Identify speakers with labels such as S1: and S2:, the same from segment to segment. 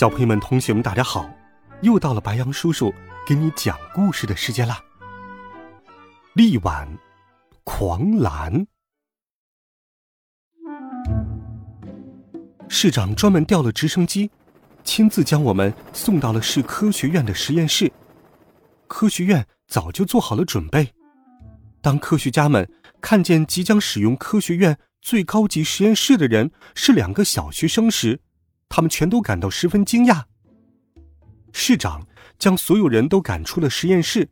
S1: 小朋友们、同学们，大家好！又到了白羊叔叔给你讲故事的时间啦。力挽狂澜，市长专门调了直升机，亲自将我们送到了市科学院的实验室。科学院早就做好了准备。当科学家们看见即将使用科学院最高级实验室的人是两个小学生时，他们全都感到十分惊讶。市长将所有人都赶出了实验室，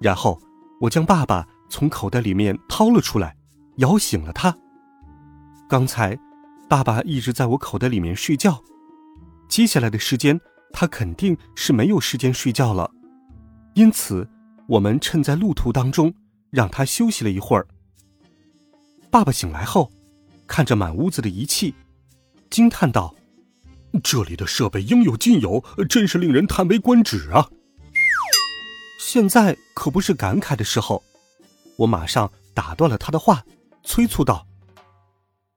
S1: 然后我将爸爸从口袋里面掏了出来，摇醒了他。刚才，爸爸一直在我口袋里面睡觉，接下来的时间他肯定是没有时间睡觉了，因此我们趁在路途当中让他休息了一会儿。爸爸醒来后，看着满屋子的仪器，惊叹道。这里的设备应有尽有，真是令人叹为观止啊！现在可不是感慨的时候，我马上打断了他的话，催促道：“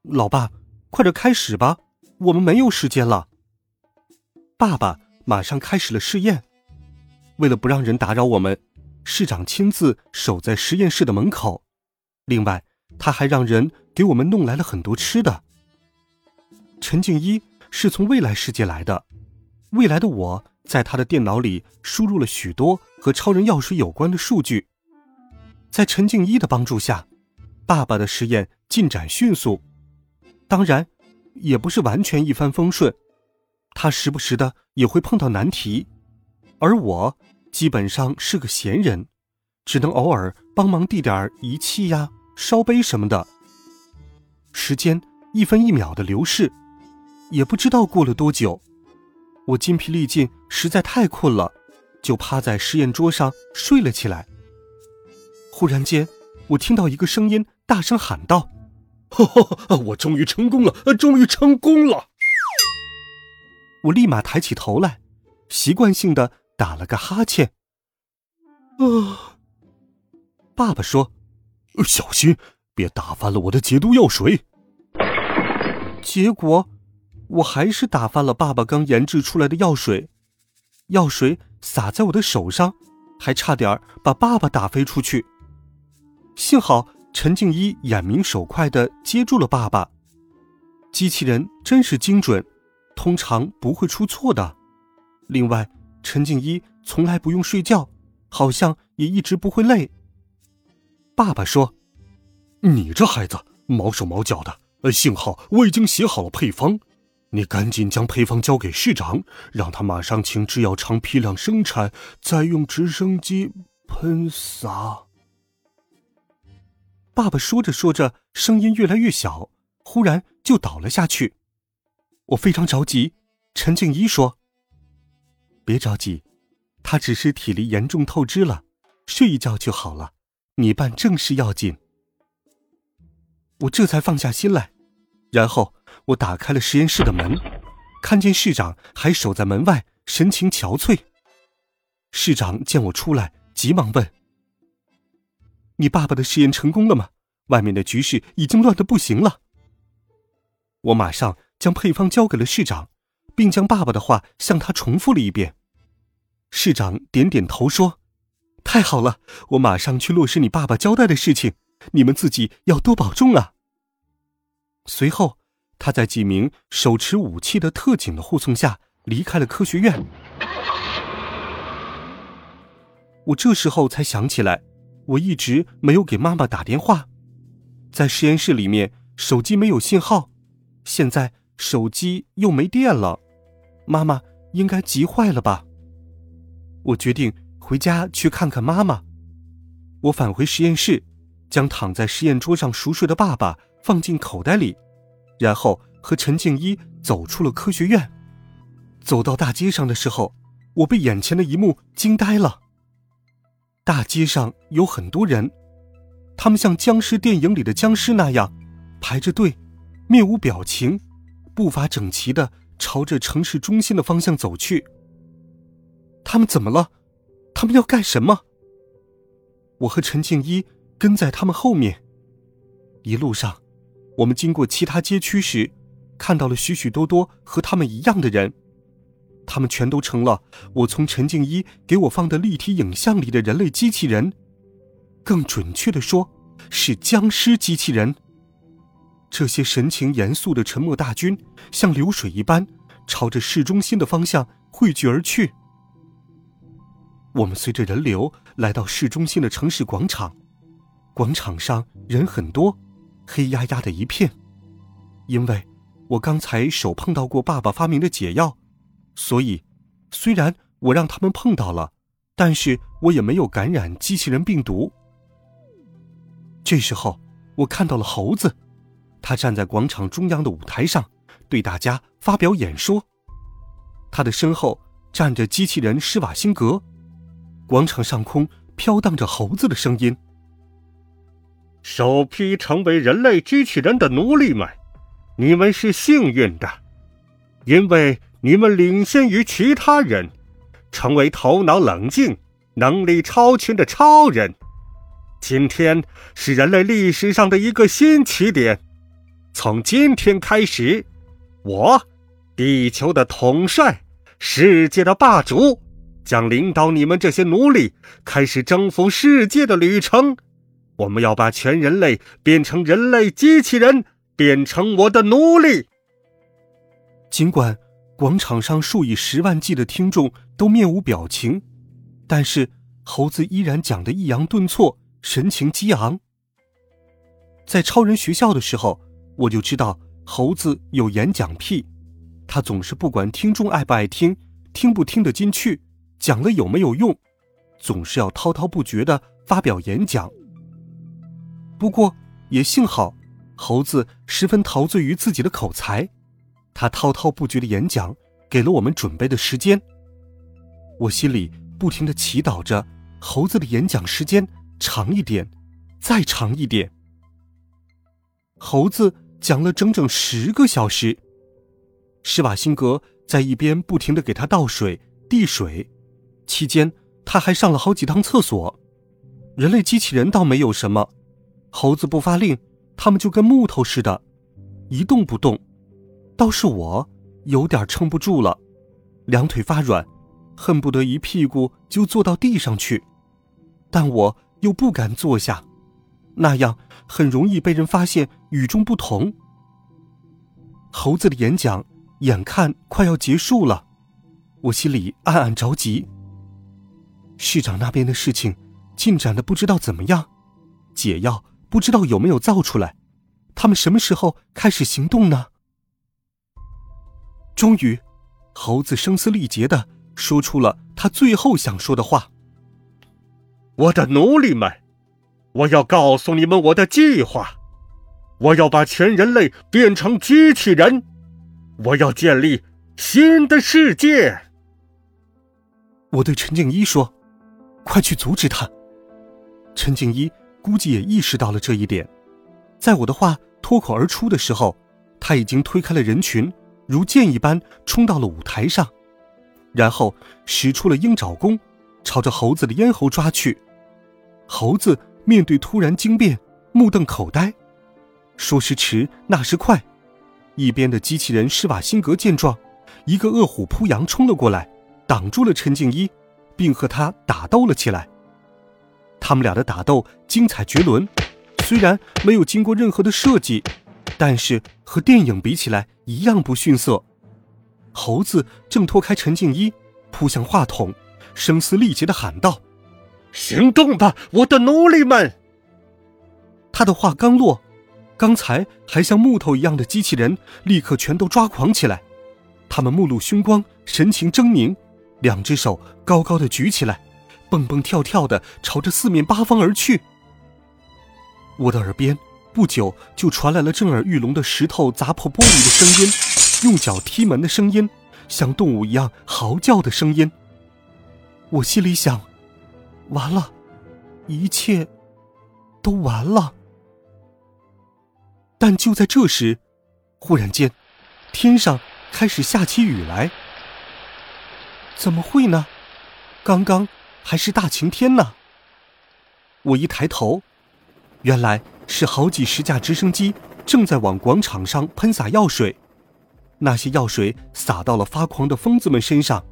S1: 老爸，快点开始吧，我们没有时间了。”爸爸马上开始了试验。为了不让人打扰我们，市长亲自守在实验室的门口。另外，他还让人给我们弄来了很多吃的。陈静一。是从未来世界来的，未来的我在他的电脑里输入了许多和超人药水有关的数据。在陈静一的帮助下，爸爸的实验进展迅速，当然，也不是完全一帆风顺。他时不时的也会碰到难题，而我基本上是个闲人，只能偶尔帮忙递点仪器呀、烧杯什么的。时间一分一秒的流逝。也不知道过了多久，我筋疲力尽，实在太困了，就趴在实验桌上睡了起来。忽然间，我听到一个声音大声喊道：“我终于成功了！终于成功了！”我立马抬起头来，习惯性的打了个哈欠。啊！爸爸说：“小心，别打翻了我的解毒药水。”结果。我还是打翻了爸爸刚研制出来的药水，药水洒在我的手上，还差点把爸爸打飞出去。幸好陈静一眼明手快的接住了爸爸。机器人真是精准，通常不会出错的。另外，陈静一从来不用睡觉，好像也一直不会累。爸爸说：“你这孩子毛手毛脚的。幸好我已经写好了配方。”你赶紧将配方交给市长，让他马上请制药厂批量生产，再用直升机喷洒。爸爸说着说着，声音越来越小，忽然就倒了下去。我非常着急。陈静怡说：“别着急，他只是体力严重透支了，睡一觉就好了。你办正事要紧。”我这才放下心来，然后。我打开了实验室的门，看见市长还守在门外，神情憔悴。市长见我出来，急忙问：“你爸爸的实验成功了吗？外面的局势已经乱得不行了。”我马上将配方交给了市长，并将爸爸的话向他重复了一遍。市长点点头说：“太好了，我马上去落实你爸爸交代的事情。你们自己要多保重啊。”随后。他在几名手持武器的特警的护送下离开了科学院。我这时候才想起来，我一直没有给妈妈打电话，在实验室里面手机没有信号，现在手机又没电了，妈妈应该急坏了吧？我决定回家去看看妈妈。我返回实验室，将躺在实验桌上熟睡的爸爸放进口袋里。然后和陈静一走出了科学院，走到大街上的时候，我被眼前的一幕惊呆了。大街上有很多人，他们像僵尸电影里的僵尸那样排着队，面无表情，步伐整齐的朝着城市中心的方向走去。他们怎么了？他们要干什么？我和陈静一跟在他们后面。一路上，我们经过其他街区时，看到了许许多多和他们一样的人。他们全都成了我从陈静一给我放的立体影像里的人类机器人，更准确的说，是僵尸机器人。这些神情严肃的沉默大军，像流水一般，朝着市中心的方向汇聚而去。我们随着人流来到市中心的城市广场，广场上人很多，黑压压的一片。因为我刚才手碰到过爸爸发明的解药，所以虽然我让他们碰到了，但是我也没有感染机器人病毒。这时候，我看到了猴子，他站在广场中央的舞台上，对大家发表演说。他的身后站着机器人施瓦辛格。广场上空飘荡着猴子的声音：“
S2: 首批成为人类机器人的奴隶们，你们是幸运的，因为你们领先于其他人，成为头脑冷静、能力超群的超人。今天是人类历史上的一个新起点。从今天开始，我，地球的统帅，世界的霸主。”将领导你们这些奴隶开始征服世界的旅程。我们要把全人类变成人类机器人，变成我的奴隶。
S1: 尽管广场上数以十万计的听众都面无表情，但是猴子依然讲得抑扬顿挫，神情激昂。在超人学校的时候，我就知道猴子有演讲癖，他总是不管听众爱不爱听，听不听得进去。讲了有没有用，总是要滔滔不绝的发表演讲。不过也幸好，猴子十分陶醉于自己的口才，他滔滔不绝的演讲给了我们准备的时间。我心里不停的祈祷着，猴子的演讲时间长一点，再长一点。猴子讲了整整十个小时，施瓦辛格在一边不停的给他倒水、递水。期间，他还上了好几趟厕所。人类机器人倒没有什么，猴子不发令，他们就跟木头似的，一动不动。倒是我有点撑不住了，两腿发软，恨不得一屁股就坐到地上去，但我又不敢坐下，那样很容易被人发现与众不同。猴子的演讲眼看快要结束了，我心里暗暗着急。市长那边的事情进展的不知道怎么样，解药不知道有没有造出来，他们什么时候开始行动呢？终于，猴子声嘶力竭的说出了他最后想说的话：“
S2: 我的奴隶们，我要告诉你们我的计划，我要把全人类变成机器人，我要建立新的世界。”
S1: 我对陈静一说。快去阻止他！陈静一估计也意识到了这一点，在我的话脱口而出的时候，他已经推开了人群，如箭一般冲到了舞台上，然后使出了鹰爪功，朝着猴子的咽喉抓去。猴子面对突然惊变，目瞪口呆。说时迟，那时快，一边的机器人施瓦辛格见状，一个饿虎扑羊冲了过来，挡住了陈静一。并和他打斗了起来。他们俩的打斗精彩绝伦，虽然没有经过任何的设计，但是和电影比起来一样不逊色。猴子挣脱开陈静一，扑向话筒，声嘶力竭的喊道：“
S2: 行动吧，我的奴隶们！”
S1: 他的话刚落，刚才还像木头一样的机器人立刻全都抓狂起来，他们目露凶光，神情狰狞。两只手高高的举起来，蹦蹦跳跳的朝着四面八方而去。我的耳边不久就传来了震耳欲聋的石头砸破玻璃的声音，用脚踢门的声音，像动物一样嚎叫的声音，我心里想：完了，一切都完了。但就在这时，忽然间，天上开始下起雨来。怎么会呢？刚刚还是大晴天呢。我一抬头，原来是好几十架直升机正在往广场上喷洒药水。那些药水洒到了发狂的疯子们身上，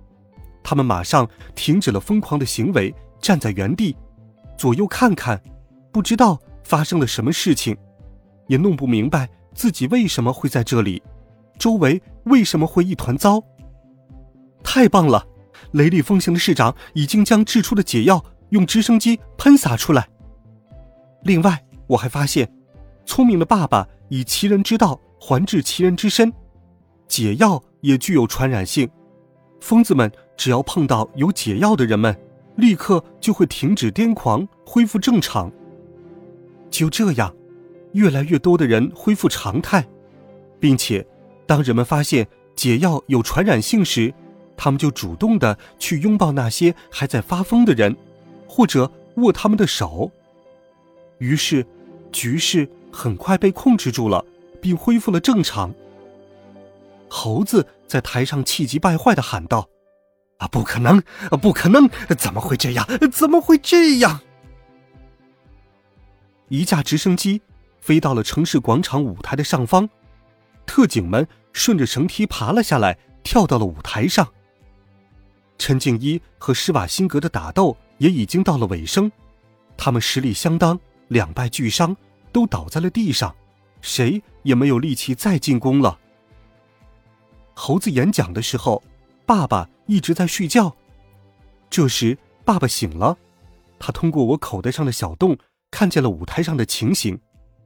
S1: 他们马上停止了疯狂的行为，站在原地，左右看看，不知道发生了什么事情，也弄不明白自己为什么会在这里，周围为什么会一团糟。太棒了！雷厉风行的市长已经将制出的解药用直升机喷洒出来。另外，我还发现，聪明的爸爸以其人之道还治其人之身。解药也具有传染性，疯子们只要碰到有解药的人们，立刻就会停止癫狂，恢复正常。就这样，越来越多的人恢复常态，并且，当人们发现解药有传染性时，他们就主动的去拥抱那些还在发疯的人，或者握他们的手。于是，局势很快被控制住了，并恢复了正常。猴子在台上气急败坏的喊道：“啊，不可能！不可能！怎么会这样？怎么会这样？”一架直升机飞到了城市广场舞台的上方，特警们顺着绳梯爬了下来，跳到了舞台上。陈静一和施瓦辛格的打斗也已经到了尾声，他们实力相当，两败俱伤，都倒在了地上，谁也没有力气再进攻了。猴子演讲的时候，爸爸一直在睡觉。这时，爸爸醒了，他通过我口袋上的小洞看见了舞台上的情形，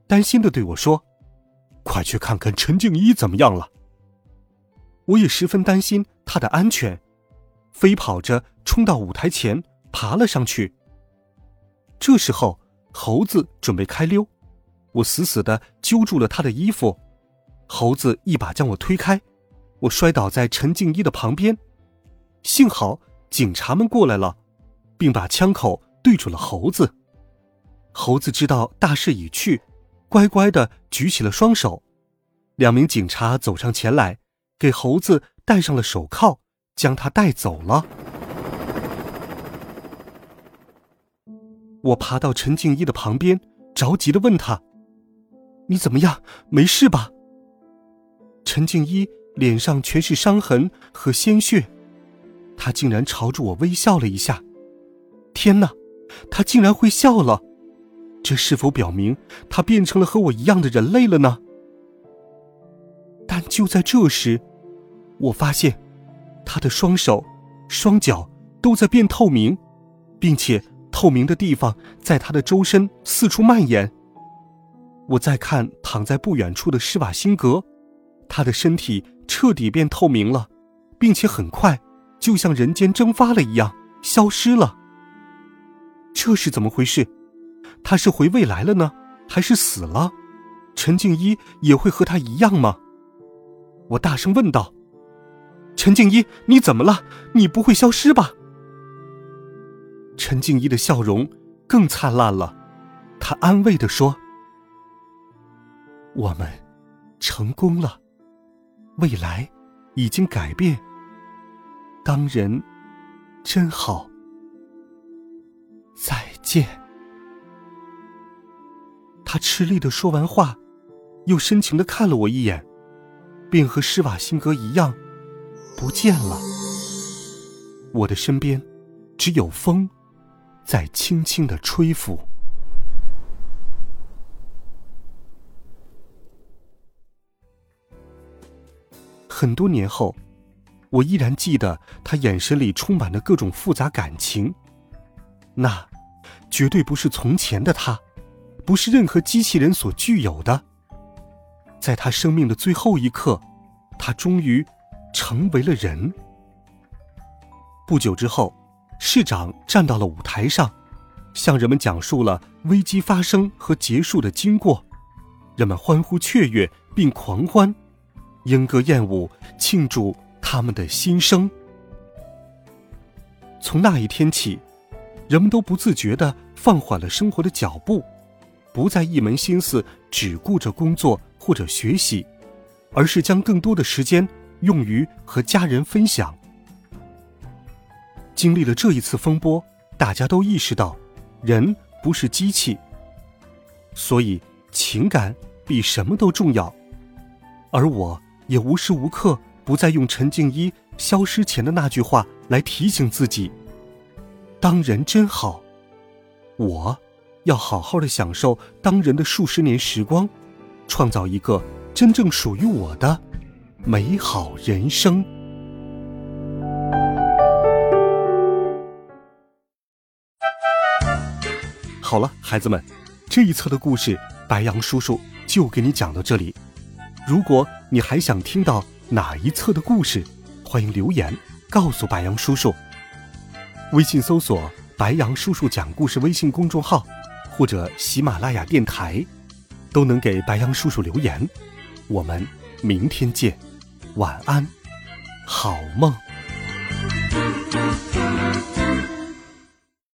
S1: 担心的对我说：“快去看看陈静一怎么样了。”我也十分担心他的安全，飞跑着冲到舞台前，爬了上去。这时候，猴子准备开溜，我死死的揪住了他的衣服，猴子一把将我推开。我摔倒在陈静一的旁边，幸好警察们过来了，并把枪口对准了猴子。猴子知道大势已去，乖乖的举起了双手。两名警察走上前来，给猴子戴上了手铐，将他带走了。我爬到陈静一的旁边，着急的问他：“你怎么样？没事吧？”陈静一。脸上全是伤痕和鲜血，他竟然朝着我微笑了一下。天哪，他竟然会笑了！这是否表明他变成了和我一样的人类了呢？但就在这时，我发现他的双手、双脚都在变透明，并且透明的地方在他的周身四处蔓延。我再看躺在不远处的施瓦辛格，他的身体。彻底变透明了，并且很快，就像人间蒸发了一样消失了。这是怎么回事？他是回未来了呢，还是死了？陈静一也会和他一样吗？我大声问道：“陈静一，你怎么了？你不会消失吧？”陈静一的笑容更灿烂了，他安慰的说：“我们成功了。”未来已经改变，当人真好。再见。他吃力的说完话，又深情的看了我一眼，便和施瓦辛格一样不见了。我的身边只有风在轻轻的吹拂。很多年后，我依然记得他眼神里充满了各种复杂感情。那，绝对不是从前的他，不是任何机器人所具有的。在他生命的最后一刻，他终于成为了人。不久之后，市长站到了舞台上，向人们讲述了危机发生和结束的经过，人们欢呼雀跃并狂欢。莺歌燕舞，庆祝他们的新生。从那一天起，人们都不自觉地放缓了生活的脚步，不再一门心思只顾着工作或者学习，而是将更多的时间用于和家人分享。经历了这一次风波，大家都意识到，人不是机器，所以情感比什么都重要。而我也无时无刻不在用陈静一消失前的那句话来提醒自己：当人真好。我要好好的享受当人的数十年时光，创造一个真正属于我的美好人生。好了，孩子们，这一册的故事，白羊叔叔就给你讲到这里。如果你还想听到哪一册的故事，欢迎留言告诉白羊叔叔。微信搜索“白羊叔叔讲故事”微信公众号，或者喜马拉雅电台，都能给白羊叔叔留言。我们明天见，晚安，好梦。